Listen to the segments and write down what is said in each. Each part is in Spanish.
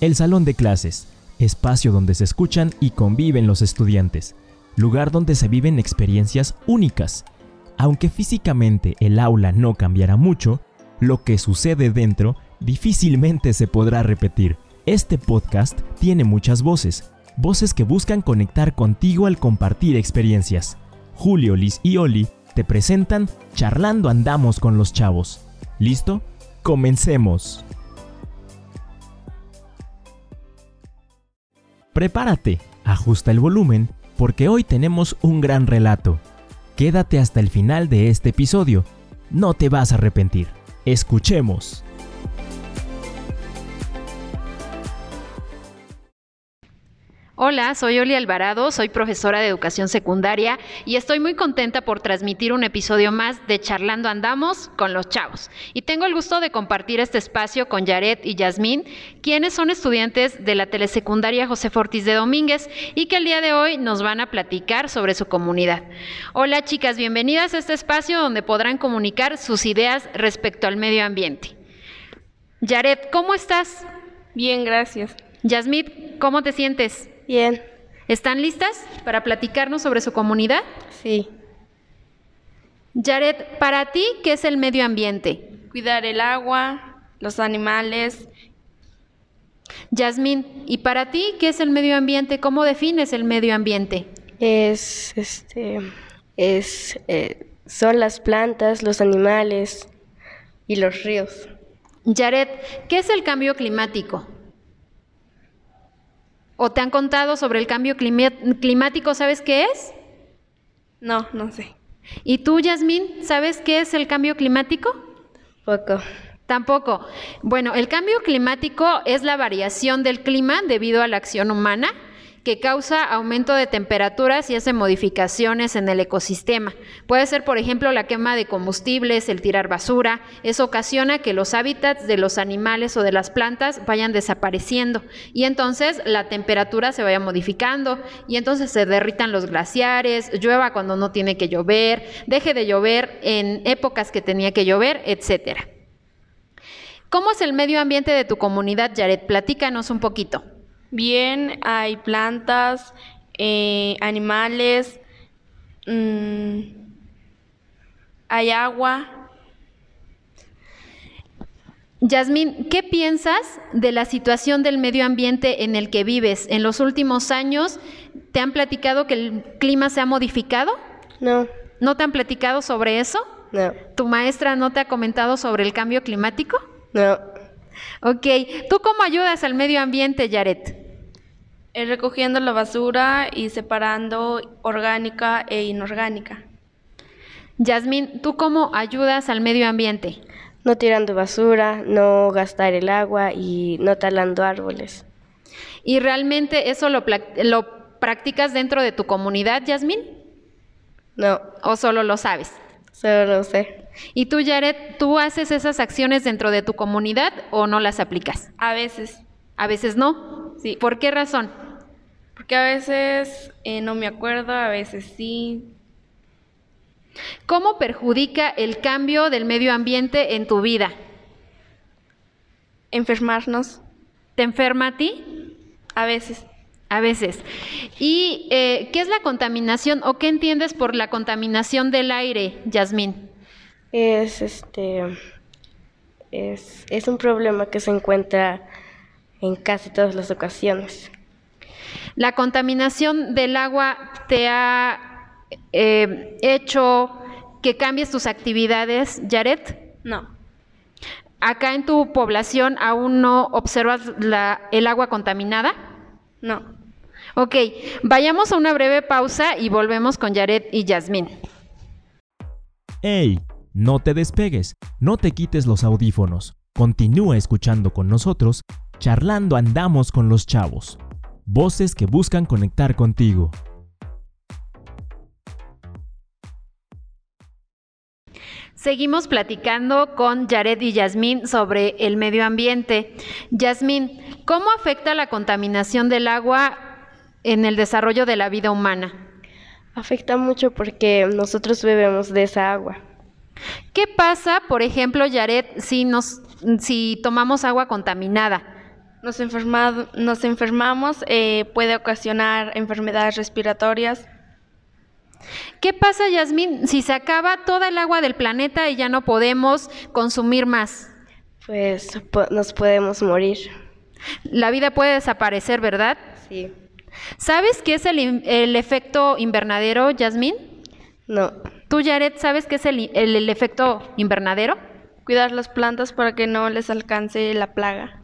El salón de clases, espacio donde se escuchan y conviven los estudiantes, lugar donde se viven experiencias únicas. Aunque físicamente el aula no cambiará mucho, lo que sucede dentro difícilmente se podrá repetir. Este podcast tiene muchas voces, voces que buscan conectar contigo al compartir experiencias. Julio, Liz y Oli te presentan Charlando Andamos con los Chavos. ¿Listo? Comencemos. Prepárate, ajusta el volumen, porque hoy tenemos un gran relato. Quédate hasta el final de este episodio. No te vas a arrepentir. Escuchemos. Hola, soy Oli Alvarado, soy profesora de educación secundaria y estoy muy contenta por transmitir un episodio más de Charlando Andamos con los chavos. Y tengo el gusto de compartir este espacio con Yaret y Yasmín, quienes son estudiantes de la telesecundaria José Fortis de Domínguez y que el día de hoy nos van a platicar sobre su comunidad. Hola chicas, bienvenidas a este espacio donde podrán comunicar sus ideas respecto al medio ambiente. Yaret, ¿cómo estás? Bien, gracias. Yasmín, ¿cómo te sientes? Bien. ¿Están listas para platicarnos sobre su comunidad? Sí. Jared, para ti, ¿qué es el medio ambiente? Cuidar el agua, los animales. Yasmín, ¿y para ti qué es el medio ambiente? ¿Cómo defines el medio ambiente? Es, este, es, eh, son las plantas, los animales y los ríos. Jared, ¿qué es el cambio climático? ¿O te han contado sobre el cambio climático? ¿Sabes qué es? No, no sé. ¿Y tú, Yasmín, sabes qué es el cambio climático? Poco. Tampoco. Bueno, el cambio climático es la variación del clima debido a la acción humana que causa aumento de temperaturas y hace modificaciones en el ecosistema. Puede ser, por ejemplo, la quema de combustibles, el tirar basura. Eso ocasiona que los hábitats de los animales o de las plantas vayan desapareciendo y entonces la temperatura se vaya modificando y entonces se derritan los glaciares, llueva cuando no tiene que llover, deje de llover en épocas que tenía que llover, etcétera. ¿Cómo es el medio ambiente de tu comunidad, Jared? Platícanos un poquito. Bien, hay plantas, eh, animales, mm, hay agua. Yasmín, ¿qué piensas de la situación del medio ambiente en el que vives? ¿En los últimos años te han platicado que el clima se ha modificado? No. ¿No te han platicado sobre eso? No. ¿Tu maestra no te ha comentado sobre el cambio climático? No. Ok, ¿tú cómo ayudas al medio ambiente, Yaret? Eh, recogiendo la basura y separando orgánica e inorgánica. Yasmín, ¿tú cómo ayudas al medio ambiente? No tirando basura, no gastar el agua y no talando árboles. ¿Y realmente eso lo, lo practicas dentro de tu comunidad, Yasmín? No. ¿O solo lo sabes? Solo lo sé. ¿Y tú, Jared, tú haces esas acciones dentro de tu comunidad o no las aplicas? A veces. ¿A veces no? Sí. ¿Por qué razón? Porque a veces eh, no me acuerdo, a veces sí. ¿Cómo perjudica el cambio del medio ambiente en tu vida? Enfermarnos. ¿Te enferma a ti? A veces. A veces. ¿Y eh, qué es la contaminación o qué entiendes por la contaminación del aire, Yasmín? Es este es, es un problema que se encuentra en casi todas las ocasiones. ¿La contaminación del agua te ha eh, hecho que cambies tus actividades, Jared? No. ¿Acá en tu población aún no observas la, el agua contaminada? No. Ok, vayamos a una breve pausa y volvemos con Jared y Yasmín. ¡Ey! No te despegues, no te quites los audífonos. Continúa escuchando con nosotros, charlando andamos con los chavos. Voces que buscan conectar contigo. Seguimos platicando con Jared y Yasmín sobre el medio ambiente. Yasmín, ¿cómo afecta la contaminación del agua en el desarrollo de la vida humana? Afecta mucho porque nosotros bebemos de esa agua. ¿Qué pasa, por ejemplo, Jared, si, nos, si tomamos agua contaminada? Nos, nos enfermamos, eh, puede ocasionar enfermedades respiratorias. ¿Qué pasa, Yasmín, si se acaba toda el agua del planeta y ya no podemos consumir más? Pues nos podemos morir. La vida puede desaparecer, ¿verdad? Sí. ¿Sabes qué es el, efecto invernadero, Yasmín? No. ¿Tú, Jared, sabes qué es el efecto invernadero? Cuidar las plantas para que no les alcance la plaga.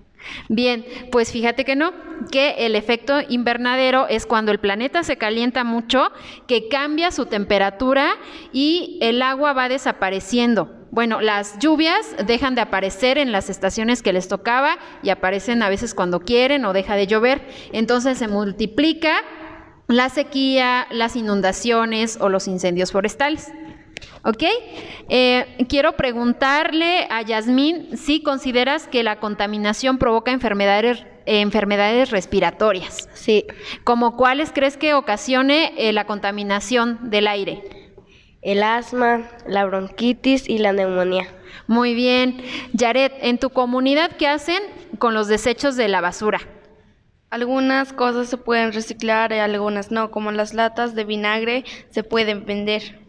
Bien, pues fíjate que no, que el efecto invernadero es cuando el planeta se calienta mucho, que cambia su temperatura y el agua va desapareciendo. Bueno, las lluvias dejan de aparecer en las estaciones que les tocaba y aparecen a veces cuando quieren o deja de llover. Entonces se multiplica la sequía, las inundaciones o los incendios forestales. ¿Ok? Eh, quiero preguntarle a Yasmín si consideras que la contaminación provoca enfermedades, enfermedades respiratorias. Sí. ¿Como cuáles crees que ocasione eh, la contaminación del aire? El asma, la bronquitis y la neumonía. Muy bien. Yaret, ¿en tu comunidad qué hacen con los desechos de la basura? Algunas cosas se pueden reciclar y algunas no, como las latas de vinagre se pueden vender.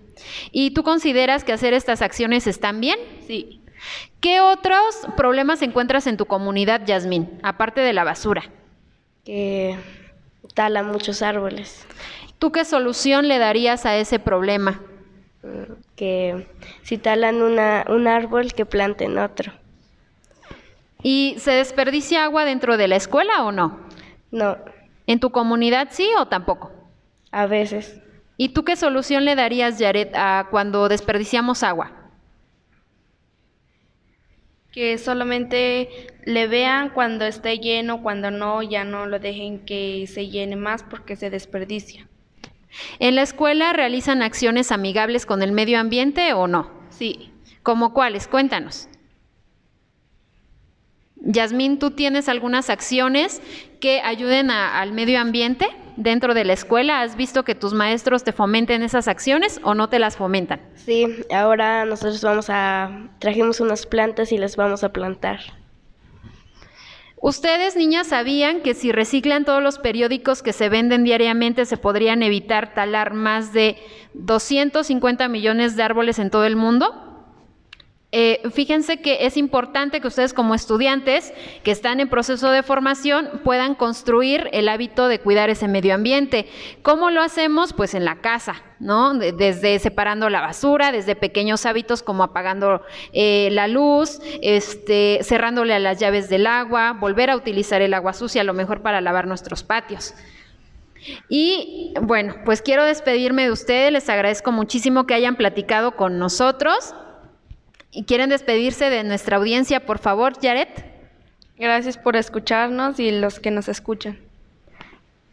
¿Y tú consideras que hacer estas acciones están bien? Sí. ¿Qué otros problemas encuentras en tu comunidad, Yasmín, aparte de la basura? Que talan muchos árboles. ¿Tú qué solución le darías a ese problema? Que si talan un árbol, que planten otro. ¿Y se desperdicia agua dentro de la escuela o no? No. ¿En tu comunidad sí o tampoco? A veces. ¿Y tú qué solución le darías, Jared, a cuando desperdiciamos agua? Que solamente le vean cuando esté lleno, cuando no, ya no lo dejen que se llene más porque se desperdicia. ¿En la escuela realizan acciones amigables con el medio ambiente o no? Sí. ¿Como cuáles? Cuéntanos. Yasmín, ¿tú tienes algunas acciones que ayuden al medio ambiente dentro de la escuela? ¿Has visto que tus maestros te fomenten esas acciones o no te las fomentan? Sí, ahora nosotros vamos a, trajimos unas plantas y las vamos a plantar. Ustedes, niñas, sabían que si reciclan todos los periódicos que se venden diariamente se podrían evitar talar más de 250 millones de árboles en todo el mundo? Eh, fíjense que es importante que ustedes como estudiantes que están en proceso de formación puedan construir el hábito de cuidar ese medio ambiente. ¿Cómo lo hacemos? Pues en la casa, ¿no? Desde separando la basura, desde pequeños hábitos como apagando eh, la luz, este, cerrándole a las llaves del agua, volver a utilizar el agua sucia, a lo mejor para lavar nuestros patios. Y bueno, pues quiero despedirme de ustedes, les agradezco muchísimo que hayan platicado con nosotros. ¿Y quieren despedirse de nuestra audiencia, por favor, Jared? Gracias por escucharnos y los que nos escuchan.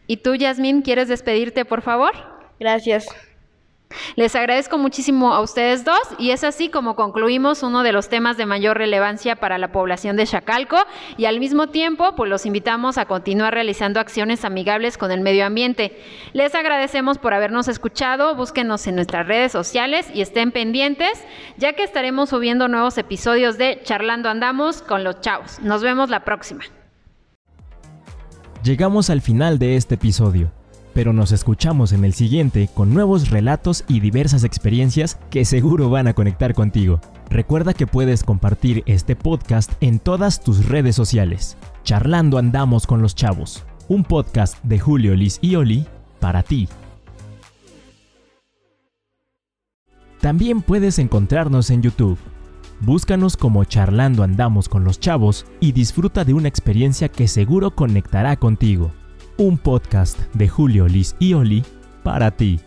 ¿Y tú, Yasmín, quieres despedirte, por favor? Gracias. Les agradezco muchísimo a ustedes dos y es así como concluimos uno de los temas de mayor relevancia para la población de Chacalco y al mismo tiempo pues los invitamos a continuar realizando acciones amigables con el medio ambiente. Les agradecemos por habernos escuchado, búsquenos en nuestras redes sociales y estén pendientes ya que estaremos subiendo nuevos episodios de Charlando Andamos con los chavos. Nos vemos la próxima. Llegamos al final de este episodio pero nos escuchamos en el siguiente con nuevos relatos y diversas experiencias que seguro van a conectar contigo. Recuerda que puedes compartir este podcast en todas tus redes sociales. Charlando andamos con los chavos, un podcast de Julio Liz y Oli para ti. También puedes encontrarnos en YouTube. Búscanos como Charlando andamos con los chavos y disfruta de una experiencia que seguro conectará contigo un podcast de Julio, Liz y Oli para ti.